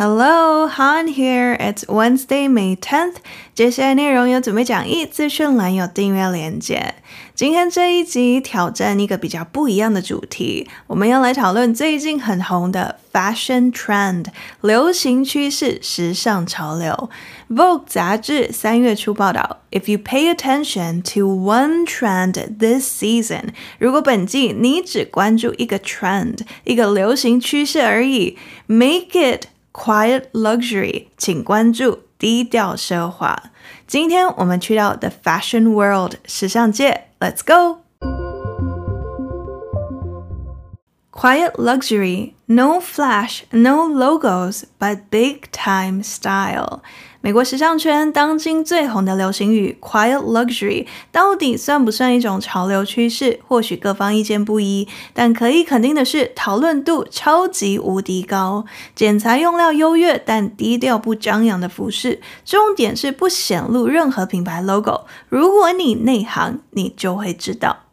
Hello, Han here. It's Wednesday, May 10th. 接下来内容有准备讲义，资讯栏有订阅连结。今天这一集挑战一个比较不一样的主题，我们要来讨论最近很红的 fashion trend 流行趋势、时尚潮流。Vogue 杂志三月初报道，If you pay attention to one trend this season，如果本季你只关注一个 trend 一个流行趋势而已，make it Quiet luxury，请关注低调奢华。今天我们去到 the fashion world 时尚界，Let's go。Quiet luxury, no flash, no logos, but big time style. 美国时尚圈当今最红的流行语 “quiet luxury” 到底算不算一种潮流趋势？或许各方意见不一，但可以肯定的是，讨论度超级无敌高。剪裁用料优越但低调不张扬的服饰，重点是不显露任何品牌 logo。如果你内行，你就会知道。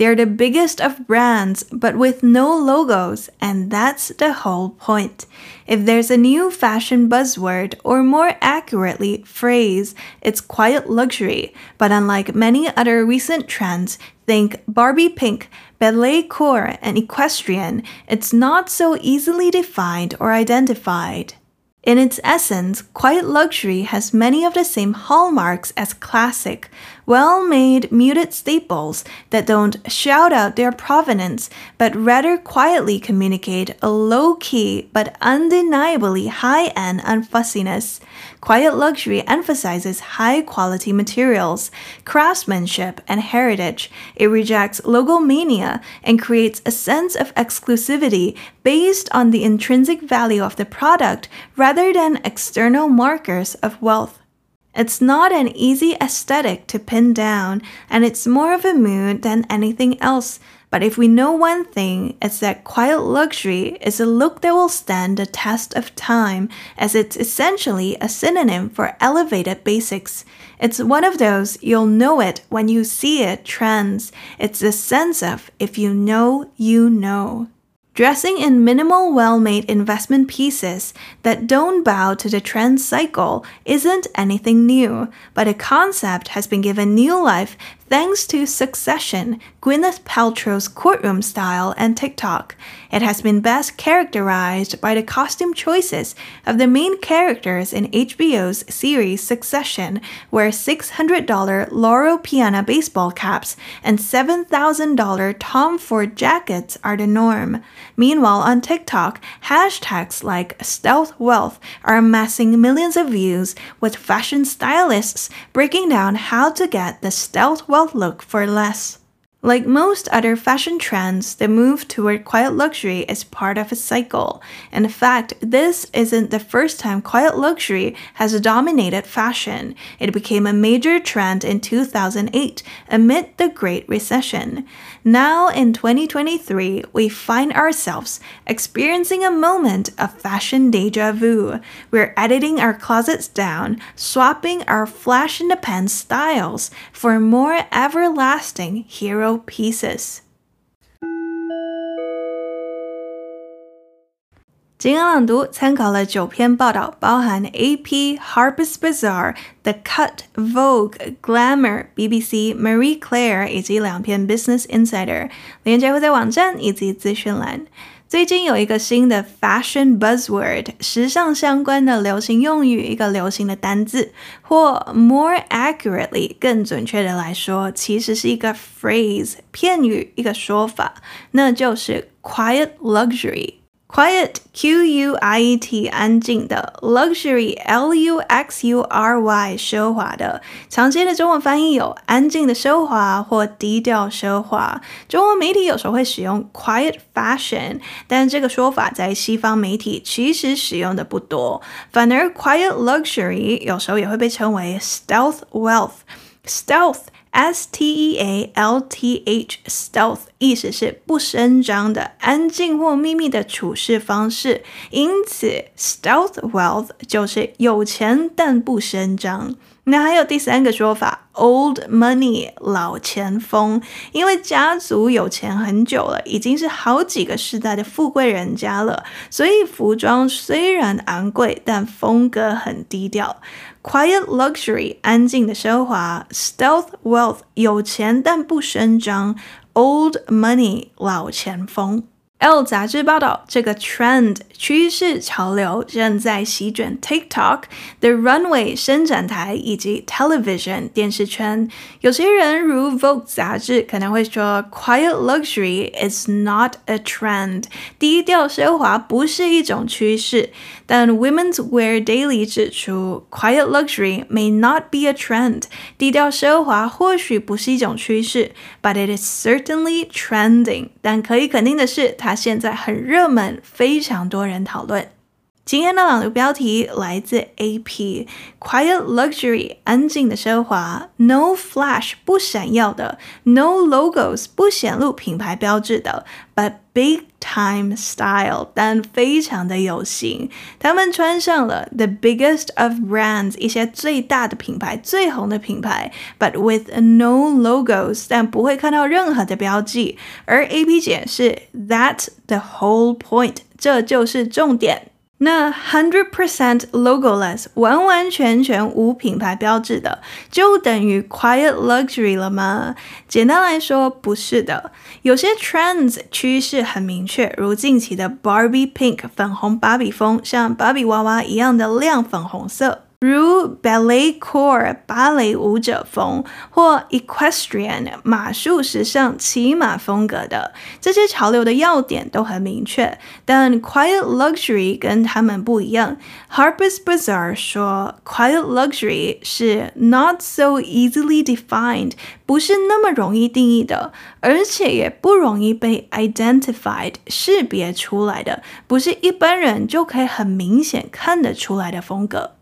They're the biggest of brands, but with no logos, and that's the whole point. If there's a new fashion buzzword, or more accurately, phrase, it's quiet luxury. But unlike many other recent trends, think Barbie pink, ballet core, and equestrian, it's not so easily defined or identified. In its essence, quiet luxury has many of the same hallmarks as classic, well-made muted staples that don't shout out their provenance, but rather quietly communicate a low-key but undeniably high-end unfussiness. Quiet luxury emphasizes high-quality materials, craftsmanship, and heritage. It rejects logomania and creates a sense of exclusivity based on the intrinsic value of the product rather than external markers of wealth. It's not an easy aesthetic to pin down, and it's more of a mood than anything else. But if we know one thing, it's that quiet luxury is a look that will stand the test of time, as it's essentially a synonym for elevated basics. It's one of those you'll know it when you see it trends. It's a sense of if you know, you know. Dressing in minimal, well made investment pieces that don't bow to the trend cycle isn't anything new, but a concept has been given new life thanks to Succession, Gwyneth Paltrow's courtroom style, and TikTok. It has been best characterized by the costume choices of the main characters in HBO's series Succession, where $600 Loro Piana baseball caps and $7,000 Tom Ford jackets are the norm. Meanwhile, on TikTok, hashtags like stealth wealth are amassing millions of views, with fashion stylists breaking down how to get the stealth wealth look for less. Like most other fashion trends, the move toward quiet luxury is part of a cycle. In fact, this isn't the first time quiet luxury has dominated fashion. It became a major trend in 2008 amid the Great Recession. Now, in 2023, we find ourselves experiencing a moment of fashion deja vu. We're editing our closets down, swapping our flash in the pan styles for more everlasting hero pieces。今天朗读参考了九篇报道，包含 AP、Harper's Bazaar、The Cut、Vogue、Glamour、BBC、Marie Claire 以及两篇 Business Insider，连结会在网站以及资讯栏。最近有一个新的 fashion buzzword，时尚相关的流行用语，一个流行的单字，或 more accurately，更准确的来说，其实是一个 phrase，片语，一个说法，那就是 quiet luxury。 Quiet, Q-U-I-E-T，安静的；luxury, L-U-X-U-R-Y，奢华的。常见的中文翻译有安静的奢华或低调奢华。中文媒体有时候会使用 quiet fashion，但这个说法在西方媒体其实使用的不多。反而 quiet luxury 有时候也会被称为 stealth wealth”，stealth。Stealth S T E A L T H 意思是不声张的、安静或秘密的处事方式。因此，stealth wealth 就是有钱但不声张。那还有第三个说法，old money 老钱风，因为家族有钱很久了，已经是好几个世代的富贵人家了，所以服装虽然昂贵，但风格很低调。Quiet luxury 安静的奢华，stealth wealth 有钱但不声张，old money 老钱风。L 杂志报道，这个 trend 趋势潮流正在席卷 TikTok、The Runway 伸展台以及 Television 电视圈。有些人如 Vogue 杂志可能会说，Quiet luxury is not a trend，低调奢华不是一种趋势。但 Women's Wear Daily 指出，Quiet luxury may not be a trend，低调奢华或许不是一种趋势，but it is certainly trending。但可以肯定的是，它现在很热门，非常多人讨论。今天的朗读标题来自 AP，Quiet luxury 安静的奢华，No flash 不闪耀的，No logos 不显露品牌标志的，But big time style 但非常的有型。他们穿上了 The biggest of brands 一些最大的品牌、最红的品牌，But with no logos 但不会看到任何的标记。而 AP 解释 That's the whole point，这就是重点。那 hundred percent logoless 完完全全无品牌标志的，就等于 quiet luxury 了吗？简单来说，不是的。有些 trends 趋势很明确，如近期的 Barbie Pink 粉红芭比风，像芭比娃娃一样的亮粉红色。如 ballet core 芭蕾舞者风或 equestrian 马术时尚骑马风格的这些潮流的要点都很明确，但 quiet luxury 跟他们不一样。Harper's Bazaar 说，quiet luxury 是 not so easily defined，不是那么容易定义的，而且也不容易被 identified 识别出来的，不是一般人就可以很明显看得出来的风格。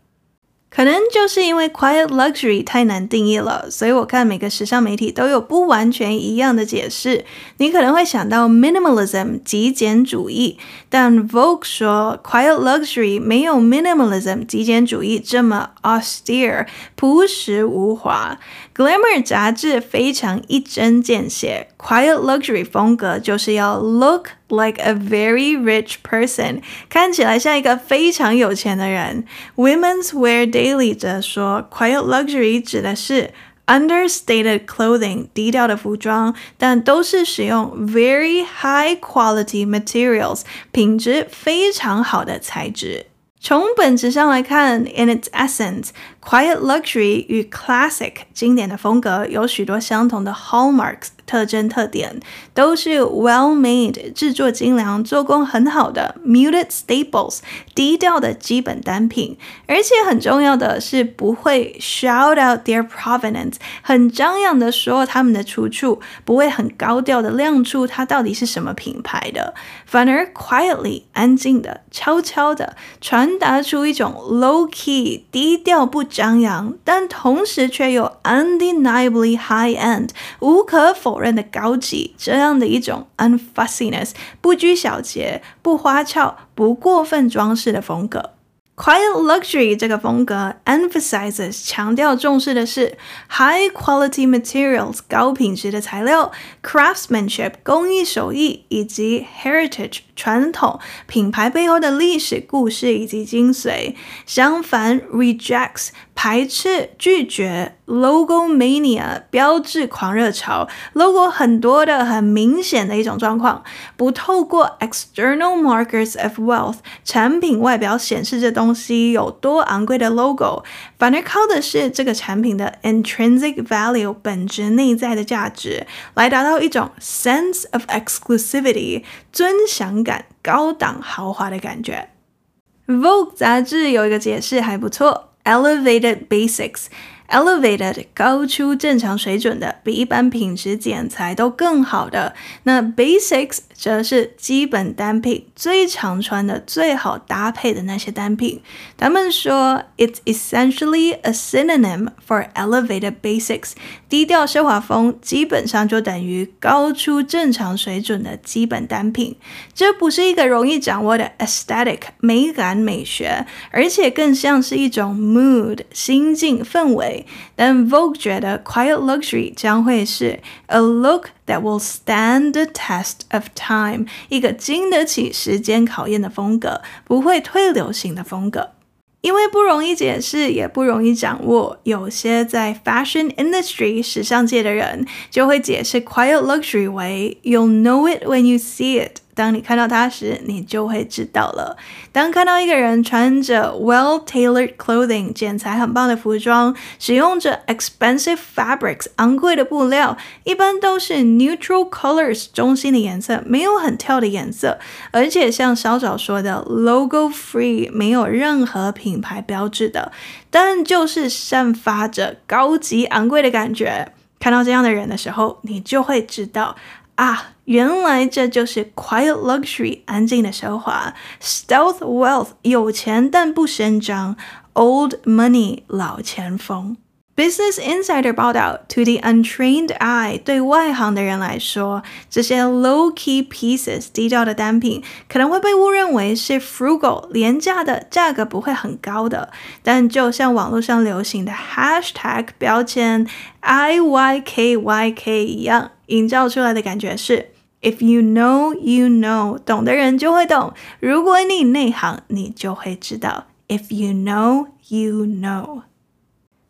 可能就是因为 quiet luxury 太难定义了，所以我看每个时尚媒体都有不完全一样的解释。你可能会想到 minimalism 极简主义，但 Vogue 说 quiet luxury 没有 minimalism 极简主义这么 austere 朴实无华。Glamour 杂志非常一针见血，quiet luxury 风格就是要 look like a very rich person，看起来像一个非常有钱的人。Women's Wear Daily 则说，quiet luxury 指的是 understated clothing，低调的服装，但都是使用 very high quality materials，品质非常好的材质。从本质上来看，in its essence，quiet luxury 与 classic 经典的风格有许多相同的 hallmarks。特征特点都是 well made 制作精良、做工很好的 muted staples 低调的基本单品，而且很重要的是不会 shout out their provenance 很张扬的说他们的出处，不会很高调的亮出它到底是什么品牌的，反而 quietly 安静的、悄悄的传达出一种 low key 低调不 张扬，但同时却又 undeniably high end 无可否认的高级，这样的一种 unfussiness，不拘小节，不花俏，不过分装饰的风格。Quiet luxury 这个风格 emphasizes 强调重视的是 high quality materials 高品质的材料，craftsmanship 工艺手艺以及 heritage 传统品牌背后的历史故事以及精髓。相反，rejects 排斥拒绝。Logo mania 标志狂热潮，logo 很多的很明显的一种状况，不透过 external markers of wealth 产品外表显示这东西有多昂贵的 logo，反而靠的是这个产品的 intrinsic value 本质内在的价值，来达到一种 sense of exclusivity 尊享感、高档豪华的感觉。Vogue 杂志有一个解释还不错，elevated basics。Elevated 高出正常水准的，比一般品质剪裁都更好的。那 Basics 则是基本单品，最常穿的、最好搭配的那些单品。他们说，It's essentially a synonym for elevated basics。低调奢华风基本上就等于高出正常水准的基本单品。这不是一个容易掌握的 aesthetic 美感美学，而且更像是一种 mood 心境氛围。但 Vogue 觉得 quiet luxury 将会是 a look that will stand the test of time，一个经得起时间考验的风格，不会退流行的风格。因为不容易解释，也不容易掌握，有些在 fashion industry 时尚界的人就会解释 quiet luxury 为 you'll know it when you see it。 当你看到它时，你就会知道了。当看到一个人穿着 well-tailored clothing，剪裁很棒的服装，使用着 expensive fabrics，昂贵的布料，一般都是 neutral colors，中性的颜色，没有很跳的颜色，而且像稍早说的 logo free，没有任何品牌标志的，但就是散发着高级昂贵的感觉。看到这样的人的时候，你就会知道。啊，原来这就是 quiet luxury，安静的奢华；stealth wealth，有钱但不声张；old money，老钱风。Business Insider 报道，To the untrained eye，对外行的人来说，这些 low-key pieces 低调的单品可能会被误认为是 frugal 廉价的，价格不会很高的。但就像网络上流行的 hashtag 标签 IYKYK 一样，营造出来的感觉是 If you know, you know，懂的人就会懂。如果你内行，你就会知道。If you know, you know。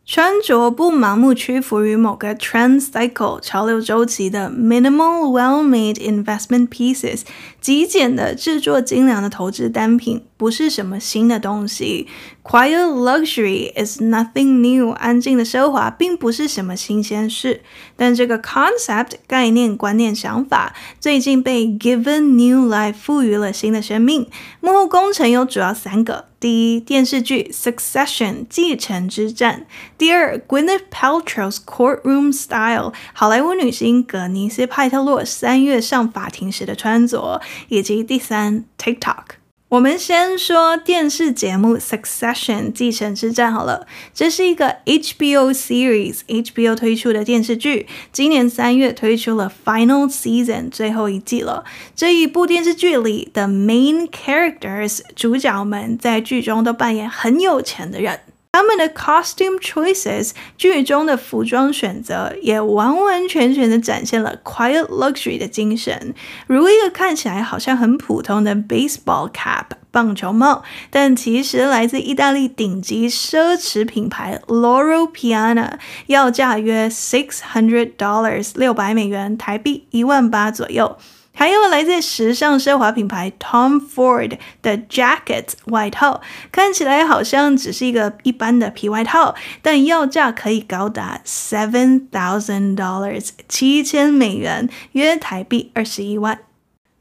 穿着不盲目屈服于某个 trend cycle 潮流周期的 minimal well-made investment pieces 极简的制作精良的投资单品不是什么新的东西。Quiet luxury is nothing new，安静的奢华并不是什么新鲜事。但这个 concept 概念、观念、想法最近被 given new life 赋予了新的生命。幕后工程有主要三个。第一，电视剧《Succession》继承之战；第二，Gwyneth Paltrow's courtroom style，好莱坞女星葛妮丝派特洛三月上法庭时的穿着；以及第三，TikTok。 我们先说电视节目《Succession》继承之战好了，这是一个 HBO series，HBO 推出的电视剧，今年三月推出了 Final Season 最后一季了。这一部电视剧里的 main characters 主角们在剧中都扮演很有钱的人。他们的 costume choices，剧中的服装选择也完完全全的展现了 quiet luxury 的精神，如一个看起来好像很普通的 baseball cap 棒球帽，但其实来自意大利顶级奢侈品牌 Loro Piana，要价约 six hundred dollars 六百美元，台币一万八左右。还有来自时尚奢华品牌 Tom Ford 的 jacket 外套，看起来好像只是一个一般的皮外套，但要价可以高达 seven thousand dollars 七千美元，约台币二十一万。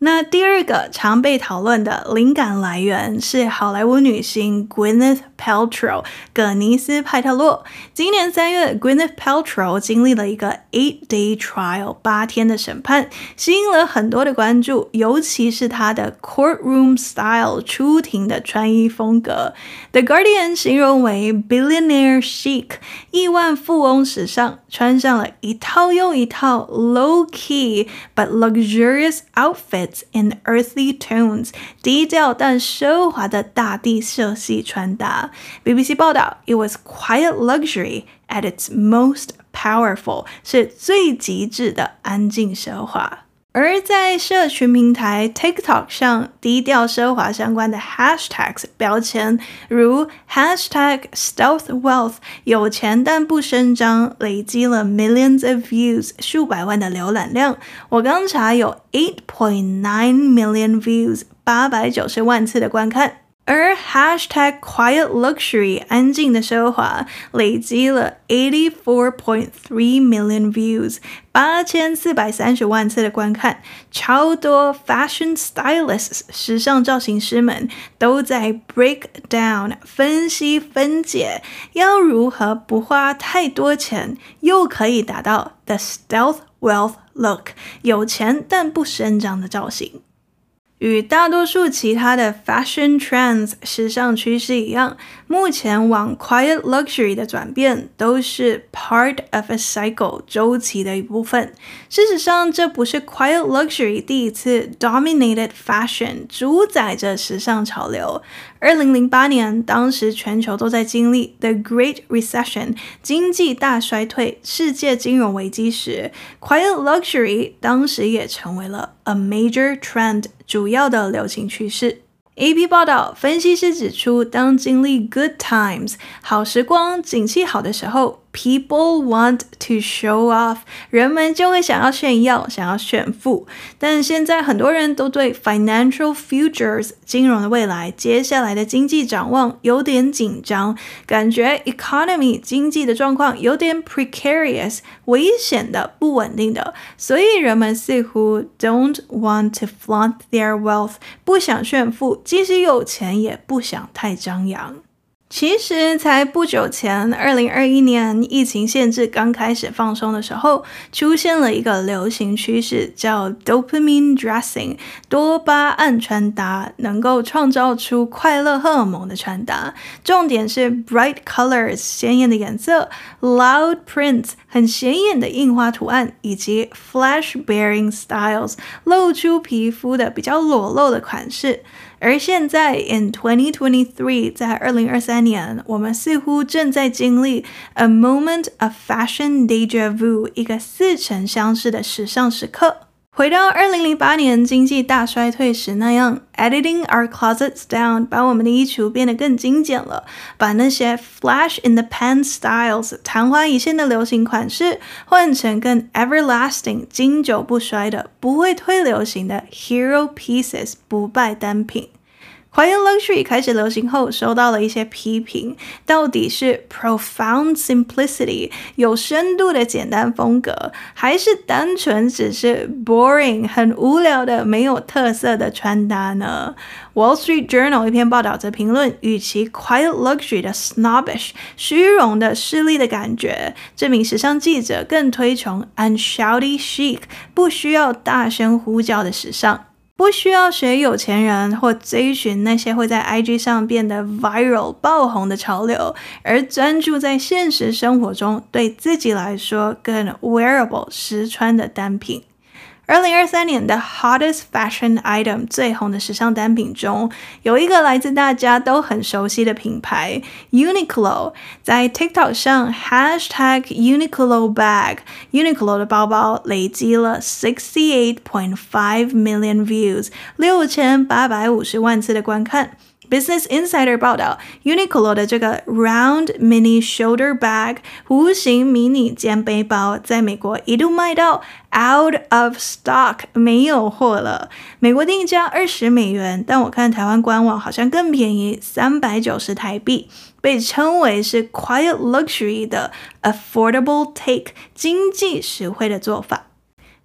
那第二个常被讨论的灵感来源是好莱坞女星 Gwyneth Paltrow 葛尼斯派特洛。今年三月，Gwyneth Paltrow 经历了一个 eight-day trial 八天的审判，吸引了很多的关注，尤其是她的 courtroom style 出庭的穿衣风格。The Guardian 形容为 billionaire chic 亿万富翁时尚，穿上了一套又一套 low-key but luxurious outfit。In earthly tones，低调但奢华的大地色系穿搭。BBC 报道，It was quiet luxury at its most powerful，是最极致的安静奢华。 而在社群平台 TikTok 上，低调奢华相关的 hashtags 标签，如 hashtag stealth wealth 有钱但不声张，累积了 millions of views 数百万的浏览量。我刚查有 eight point nine million views 八百九十万次的观看。而 hashtag quiet luxury 安静的奢华累积了 eighty four point three million views 八千四百三十万次的观看，超多 fashion stylists 时尚造型师们都在 break down 分析分解，要如何不花太多钱又可以达到 the stealth wealth look，有钱但不声张的造型。与大多数其他的 fashion trends 时尚趋势一样，目前往 quiet luxury 的转变都是 part of a cycle 周期的一部分。事实上，这不是 quiet luxury 第一次 dominated fashion 主宰着时尚潮流。二零零八年，当时全球都在经历 the Great Recession 经济大衰退、世界金融危机时，quiet luxury 当时也成为了 a major trend。主要的流行趋势。AP 报道，分析师指出，当经历 good times 好时光、景气好的时候。People want to show off，人们就会想要炫耀，想要炫富。但现在很多人都对 financial futures 金融的未来、接下来的经济展望有点紧张，感觉 economy 经济的状况有点 precarious 危险的、不稳定的，所以人们似乎 don't want to flaunt their wealth，不想炫富，即使有钱也不想太张扬。其实才不久前，二零二一年疫情限制刚开始放松的时候，出现了一个流行趋势，叫 dopamine dressing，多巴胺穿搭，能够创造出快乐荷尔蒙的穿搭。重点是 bright colors，鲜艳的颜色；loud prints，很显眼的印花图案；以及 flash bearing styles，露出皮肤的比较裸露的款式。而现在，in 2023，在二零二三年，我们似乎正在经历 a moment of fashion deja vu，一个似曾相识的时尚时刻。回到二零零八年经济大衰退时那样，editing our closets down，把我们的衣橱变得更精简了，把那些 flash in the pan styles 昙花一现的流行款式换成更 everlasting 经久不衰的、不会退流行的 hero pieces 不败单品。Quiet luxury 开始流行后，收到了一些批评。到底是 profound simplicity 有深度的简单风格，还是单纯只是 boring 很无聊的没有特色的穿搭呢？Wall Street Journal 一篇报道则评论，与其 quiet luxury 的 snobbish 虚荣的势利的感觉，这名时尚记者更推崇 unshouty chic 不需要大声呼叫的时尚。不需要学有钱人或追寻那些会在 IG 上变得 viral 爆红的潮流，而专注在现实生活中对自己来说更 wearable 实穿的单品。二零二三年的 hottest fashion item 最红的时尚单品中，有一个来自大家都很熟悉的品牌 Uniqlo，在 TikTok 上 hashtag Uniqlo bag，Uniqlo 的包包累积了 sixty eight point five million views，六千八百五十万次的观看。Business Insider 报道，Uniqlo 的这个 round mini shoulder bag 弧形迷你肩背包，在美国一度卖到 out of stock，没有货了。美国定价二十美元，但我看台湾官网好像更便宜，三百九十台币，被称为是 quiet luxury 的 affordable take，经济实惠的做法。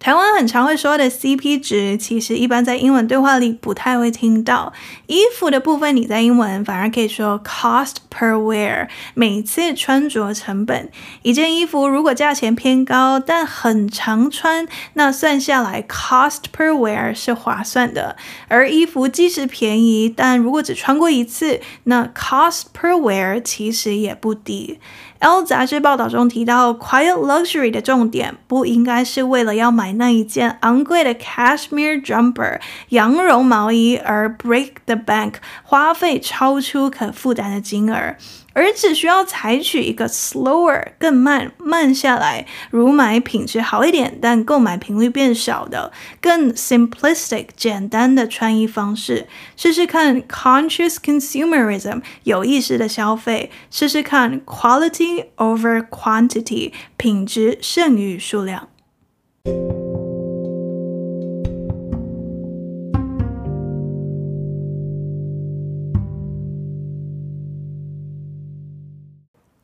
台湾很常会说的 CP 值，其实一般在英文对话里不太会听到。衣服的部分，你在英文反而可以说 cost per wear，每次穿着成本。一件衣服如果价钱偏高，但很常穿，那算下来 cost per wear 是划算的。而衣服即使便宜，但如果只穿过一次，那 cost per wear 其实也不低。L 杂志报道中提到 quiet luxury 的重点，不应该是为了要买那一件昂贵的 cashmere jumper（ 羊绒毛衣）而 break the bank，花费超出可负担的金额。而只需要采取一个 slower 更慢慢下来，如买品质好一点但购买频率变少的更 simplistic 简单的穿衣方式，试试看 conscious consumerism 有意识的消费，试试看 quality over quantity 品质胜于数量。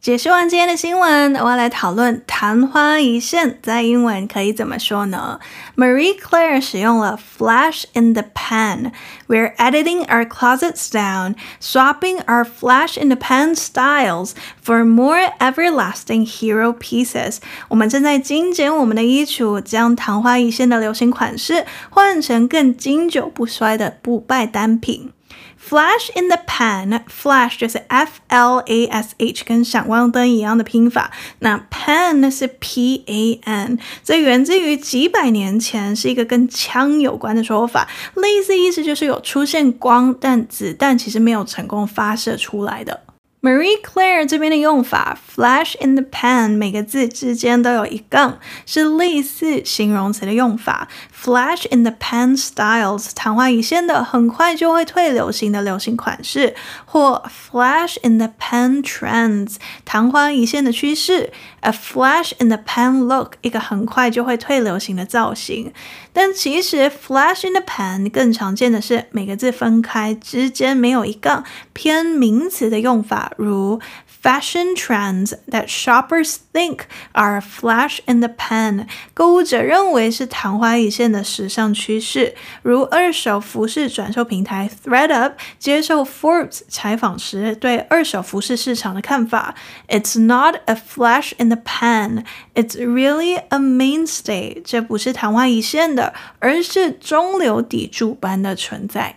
解释完今天的新闻，我要来讨论昙花一现在英文可以怎么说呢？Marie Claire 使用了 flash in the pan。We're editing our closets down, swapping our flash in the pan styles for more everlasting hero pieces。我们正在精简我们的衣橱，将昙花一现的流行款式换成更经久不衰的不败单品。Flash in the pan，flash 就是 F L A S H，跟闪光灯一样的拼法。那 pan 是 P A N，这源自于几百年前，是一个跟枪有关的说法，类似意思就是有出现光，但子弹其实没有成功发射出来的。Marie Claire 这边的用法，flash in the pan，每个字之间都有一杠，是类似形容词的用法。Flash in the pan styles，昙花一现的，很快就会退流行的流行款式，或 flash in the pan trends，昙花一现的趋势。A flash in the pan look，一个很快就会退流行的造型。但其实 flash in the pan 更常见的是每个字分开，之间没有一杠，偏名词的用法，如 fashion trends that shoppers think are a flash in the pan，购物者认为是昙花一现的时尚趋势，如二手服饰转售平台 thredUP 接受 Forbes 采访时对二手服饰市场的看法：It's not a flash in the pan, it's really a mainstay。这不是昙花一现的，而是中流砥柱般的存在。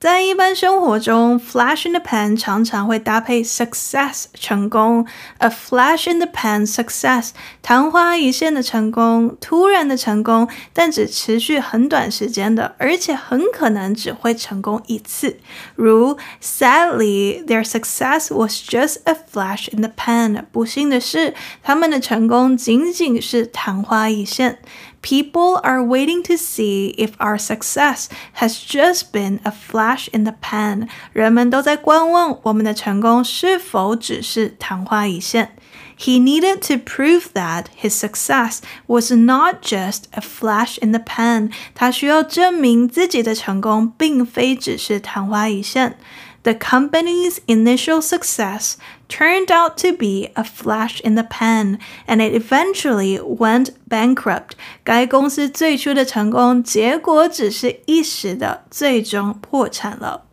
在一般生活中，flash in the pan 常常会搭配 success 成功，a flash in the pan success 昙花一现的成功，突然的成功，但只持续很短时间的，而且很可能只会成功一次。如 Sadly, their success was just a flash in the pan。不幸的是，他们的成功仅仅是昙花一现。People are waiting to see if our success has just been a flash in the pan。人们都在观望我们的成功是否只是昙花一现。He needed to prove that his success was not just a flash in the pan。他需要证明自己的成功并非只是昙花一现。 The company's initial success turned out to be a flash in the pan, and it eventually went bankrupt. 该公司最初的成功，结果只是一时的，最终破产了。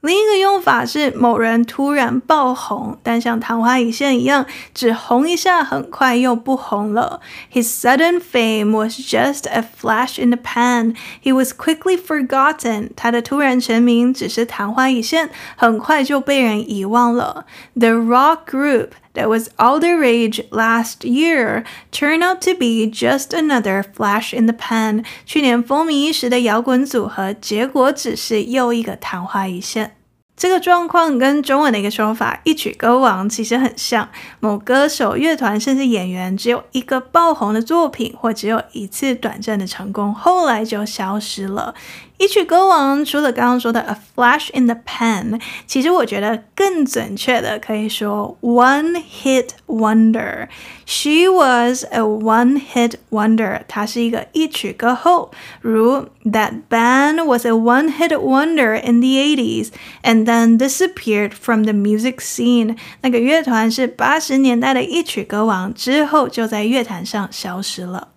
另一个用法是某人突然爆红，但像昙花一现一样，只红一下，很快又不红了。His sudden fame was just a flash in the pan. He was quickly forgotten. 他的突然成名只是昙花一现，很快就被人遗忘了。The rock group that was all the rage last year turned out to be just another flash in the pan. 去年风靡一时的摇滚组合，结果只是又一个昙花一现。这个状况跟中文的一个说法“一曲歌王”其实很像。某歌手、乐团甚至演员只有一个爆红的作品，或只有一次短暂的成功，后来就消失了。一曲歌王，除了刚刚说的 a flash in the pan，其实我觉得更准确的可以说 one hit wonder。She was a one hit wonder，她是一个一曲歌后。如 That band was a one hit wonder in the eighties and then disappeared from the music scene。那个乐团是八十年代的一曲歌王，之后就在乐坛上消失了。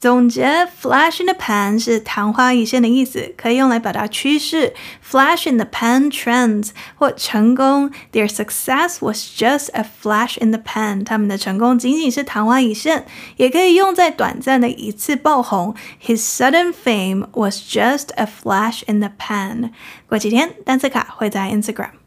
总结，flash in the pan 是昙花一现的意思，可以用来表达趋势。Flash in the pan trends 或成功，their success was just a flash in the pan，他们的成功仅仅是昙花一现，也可以用在短暂的一次爆红。His sudden fame was just a flash in the pan。过几天，单词卡会在 Instagram。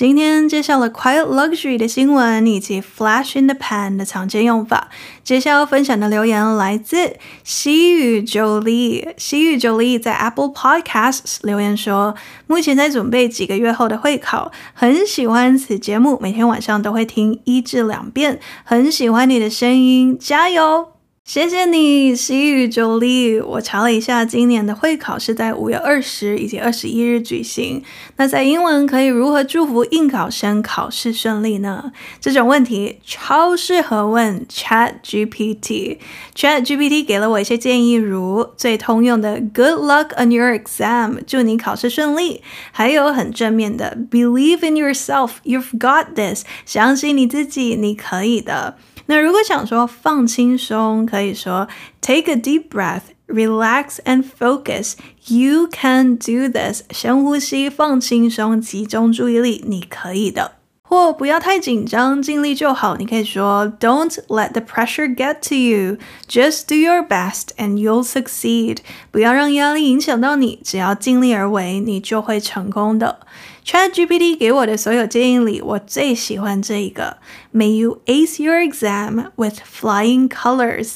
今天介绍了 Quiet Luxury 的新闻以及 Flash in the Pan 的常见用法。接下来要分享的留言来自西语 Jolie。西语 Jolie 在 Apple Podcasts 留言说：“目前在准备几个月后的会考，很喜欢此节目，每天晚上都会听一至两遍，很喜欢你的声音，加油！”谢谢你，西语周丽。我查了一下，今年的会考是在五月二十以及二十一日举行。那在英文可以如何祝福应考生考试顺利呢？这种问题超适合问 Chat GPT。Chat GPT 给了我一些建议，如最通用的 Good luck on your exam，祝你考试顺利；还有很正面的 Believe in yourself，you've got this，相信你自己，你可以的。那如果想说放轻松，可以说 Take a deep breath, relax and focus. You can do this. 深呼吸，放轻松，集中注意力，你可以的。或不要太紧张，尽力就好。你可以说 Don't let the pressure get to you. Just do your best and you'll succeed. 不要让压力影响到你，只要尽力而为，你就会成功的。ChatGPT 给我的所有建议里，我最喜欢这一个。May you ace your exam with flying colors.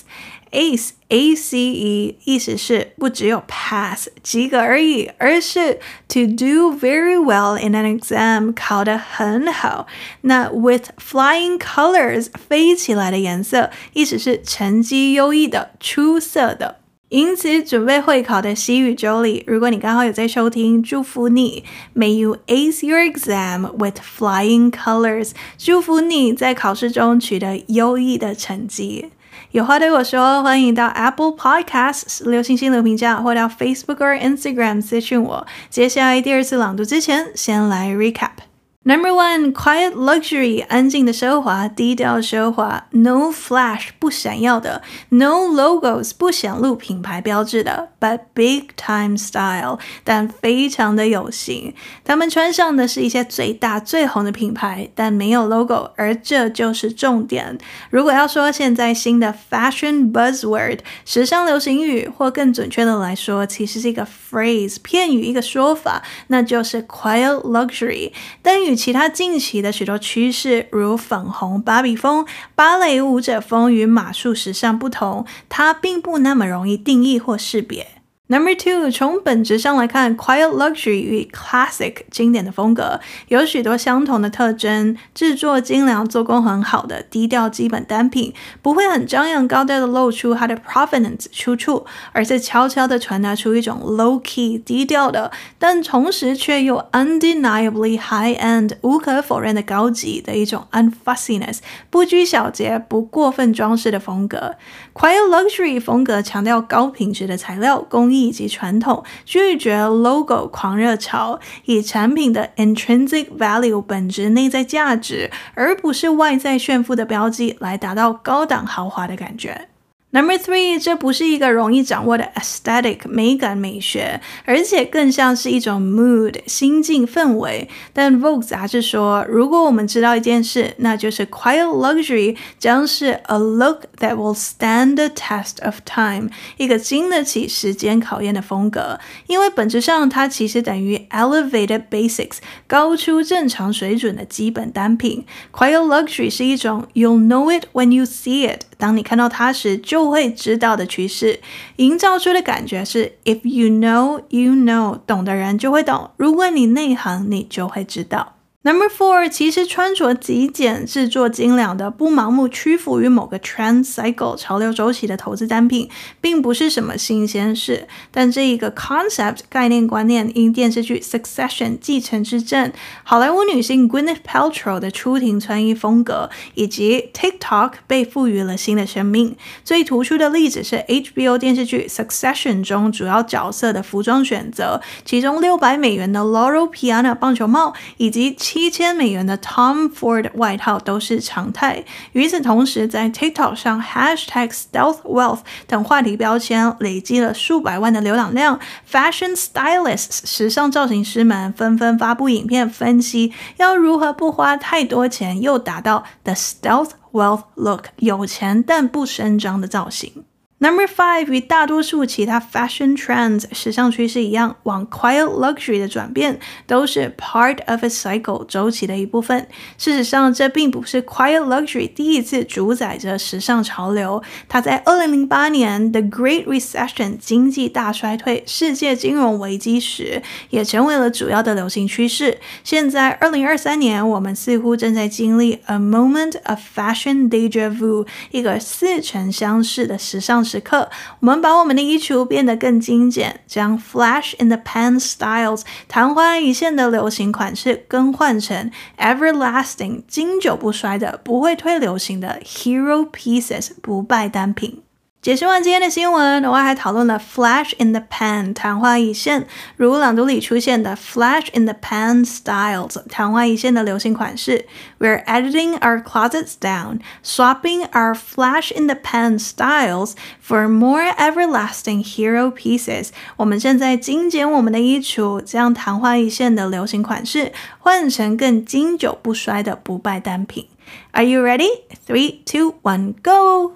Ace, A-C-E，意思是不只有 pass 及格而已，而是 to do very well in an exam，考得很好。那 with flying colors，飞起来的颜色，意思是成绩优异的、出色的。 因此，准备会考的西语周里，如果你刚好有在收听，祝福你，May you ace your exam with flying colors，祝福你在考试中取得优异的成绩。有话对我说，欢迎到 Apple Podcasts 留星星留评价，或到 Facebook 或 Instagram 私讯我。接下来第二次朗读之前，先来 recap。Number one, quiet luxury，安静的奢华，低调奢华。No flash，不闪耀的。No logos，不显露品牌标志的。But big time style，但非常的有型。他们穿上的是一些最大最红的品牌，但没有 logo，而这就是重点。如果要说现在新的 fashion buzzword，时尚流行语，或更准确的来说，其实是一个 phrase 片语，一个说法，那就是 quiet luxury。但其他近期的许多趋势，如粉红芭比风、芭蕾舞者风与马术时尚不同，它并不那么容易定义或识别。Number two，从本质上来看，quiet luxury 与 classic 经典的风格有许多相同的特征：制作精良、做工很好的低调基本单品，不会很张扬高调的露出它的 provenance 出处，而是悄悄地传达出一种 low key 低调的，但同时却又 undeniably high end 无可否认的高级的一种 unfussiness 不拘小节、不过分装饰的风格。Quiet luxury 风格强调高品质的材料工艺。以及传统，拒绝 logo 狂热潮，以产品的 intrinsic value 本质内在价值，而不是外在炫富的标记，来达到高档豪华的感觉。Number three，这不是一个容易掌握的 aesthetic 美感美学，而且更像是一种 mood 心境氛围。但 Vogue 杂志说，如果我们知道一件事，那就是 quiet luxury 将是 a look that will stand the test of time，一个经得起时间考验的风格。因为本质上，它其实等于 elevated basics 高出正常水准的基本单品。Quiet luxury 是一种 you'll know it when you see it， 当你看到它时就。会知道的趋势，营造出的感觉是 If you know, you know，懂的人就会懂。如果你内行，你就会知道。Number four，其实穿着极简、制作精良的、不盲目屈服于某个 trend cycle 潮流周期的投资单品，并不是什么新鲜事。但这一个 concept 概念观念，因电视剧 Succession 继承之战、好莱坞女星 Gwyneth Paltrow 的出庭穿衣风格，以及 TikTok 被赋予了新的生命。最突出的例子是 HBO 电视剧 Succession 中主要角色的服装选择，其中六百美元的 Loro Piana 棒球帽，以及七千美元的 Tom Ford 外套都是常态。与此同时，在 TikTok 上 Hashtag Stealth Wealth 等话题标签累积了数百万的浏览量，Fashion Stylists 时尚造型师们纷纷发布影片分析，要如何不花太多钱又达到 The Stealth Wealth Look 有钱但不声张的造型。Number five，与大多数其他 fashion trends 时尚趋势一样，往 quiet luxury 的转变都是 part of a cycle 周期的一部分。事实上，这并不是 quiet luxury 第一次主宰着时尚潮流。它在二零零八年 The Great Recession 经济大衰退、世界金融危机时，也成为了主要的流行趋势。现在二零二三年，我们似乎正在经历 a moment of fashion deja vu，一个似曾相识的时尚。时刻，我们把我们的衣橱变得更精简，将 flash in the pan styles 昙花一现的流行款式更换成 everlasting 经久不衰的、不会退流行的 hero pieces 不败单品。解释完今天的新闻，我还讨论了 flash in the pan 昙花一现，如朗读里出现的 flash in the pan styles 昙花一现的流行款式。We're editing our closets down, swapping our flash in the pan styles for more everlasting hero pieces。我们正在精简我们的衣橱，将昙花一现的流行款式换成更经久不衰的不败单品。Are you ready? Three, two, one, go!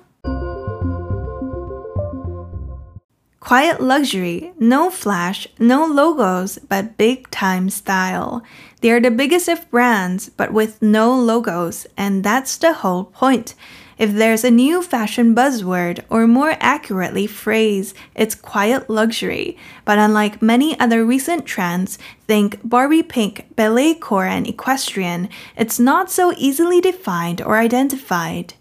Quiet luxury, no flash, no logos, but big time style. They're the biggest of brands, but with no logos, and that's the whole point. If there's a new fashion buzzword, or more accurately phrase, it's quiet luxury. But unlike many other recent trends, think Barbie pink, ballet core, and equestrian, it's not so easily defined or identified.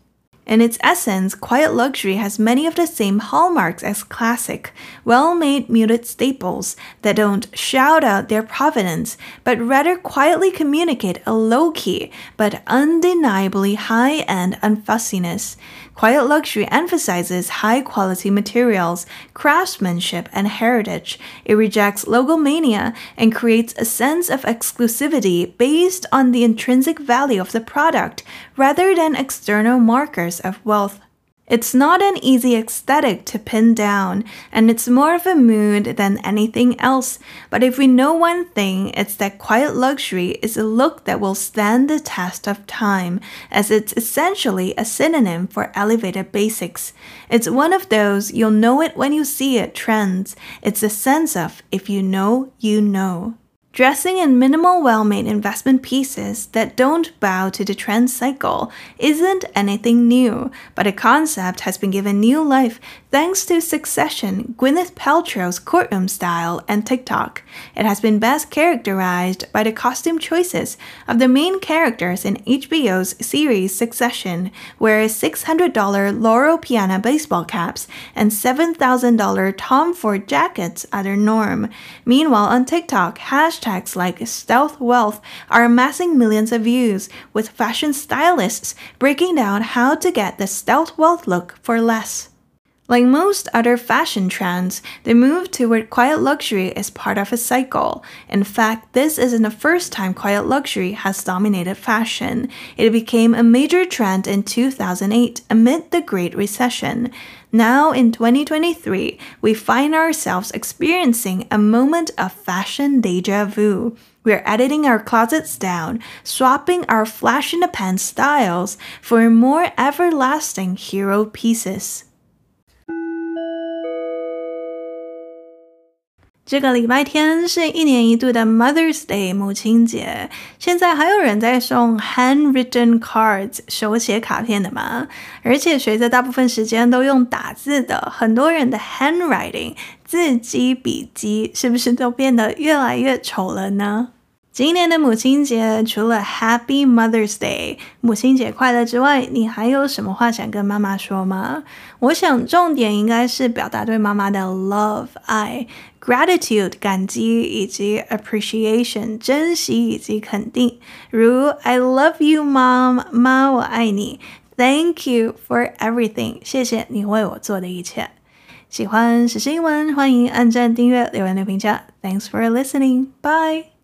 In its essence, quiet luxury has many of the same hallmarks as classic, well made muted staples that don't shout out their provenance, but rather quietly communicate a low key but undeniably high end unfussiness. Quiet luxury emphasizes high quality materials, craftsmanship, and heritage. It rejects logomania and creates a sense of exclusivity based on the intrinsic value of the product rather than external markers of wealth. It's not an easy aesthetic to pin down, and it's more of a mood than anything else. But if we know one thing, it's that quiet luxury is a look that will stand the test of time, as it's essentially a synonym for elevated basics. It's one of those you'll know it when you see it trends. It's a sense of if you know, you know. Dressing in minimal, well made investment pieces that don't bow to the trend cycle isn't anything new, but a concept has been given new life thanks to Succession, Gwyneth Paltrow's courtroom style, and TikTok. It has been best characterized by the costume choices of the main characters in HBO's series Succession, where $600 Loro Piana baseball caps and $7,000 Tom Ford jackets are the norm. Meanwhile, on TikTok, hashtag hashtags like stealth wealth are amassing millions of views, with fashion stylists breaking down how to get the stealth wealth look for less. Like most other fashion trends, the move toward quiet luxury is part of a cycle. In fact, this isn't the first time quiet luxury has dominated fashion. It became a major trend in 2008 amid the Great Recession. Now, in 2023, we find ourselves experiencing a moment of fashion deja vu. We're editing our closets down, swapping our flash in the pan styles for more everlasting hero pieces. 这个礼拜天是一年一度的 Mother's Day 母亲节，现在还有人在送 handwritten cards 手写卡片的吗？而且随着大部分时间都用打字的，很多人的 handwriting 字迹笔迹是不是都变得越来越丑了呢？今年的母亲节，除了 Happy Mother's Day 母亲节快乐之外，你还有什么话想跟妈妈说吗？我想重点应该是表达对妈妈的 love 爱、gratitude 感激以及 appreciation 珍惜以及肯定。如 I love you, mom，妈我爱你。Thank you for everything，谢谢你为我做的一切。喜欢时事英文，欢迎按赞、订阅、留言、留评价。Thanks for listening，bye。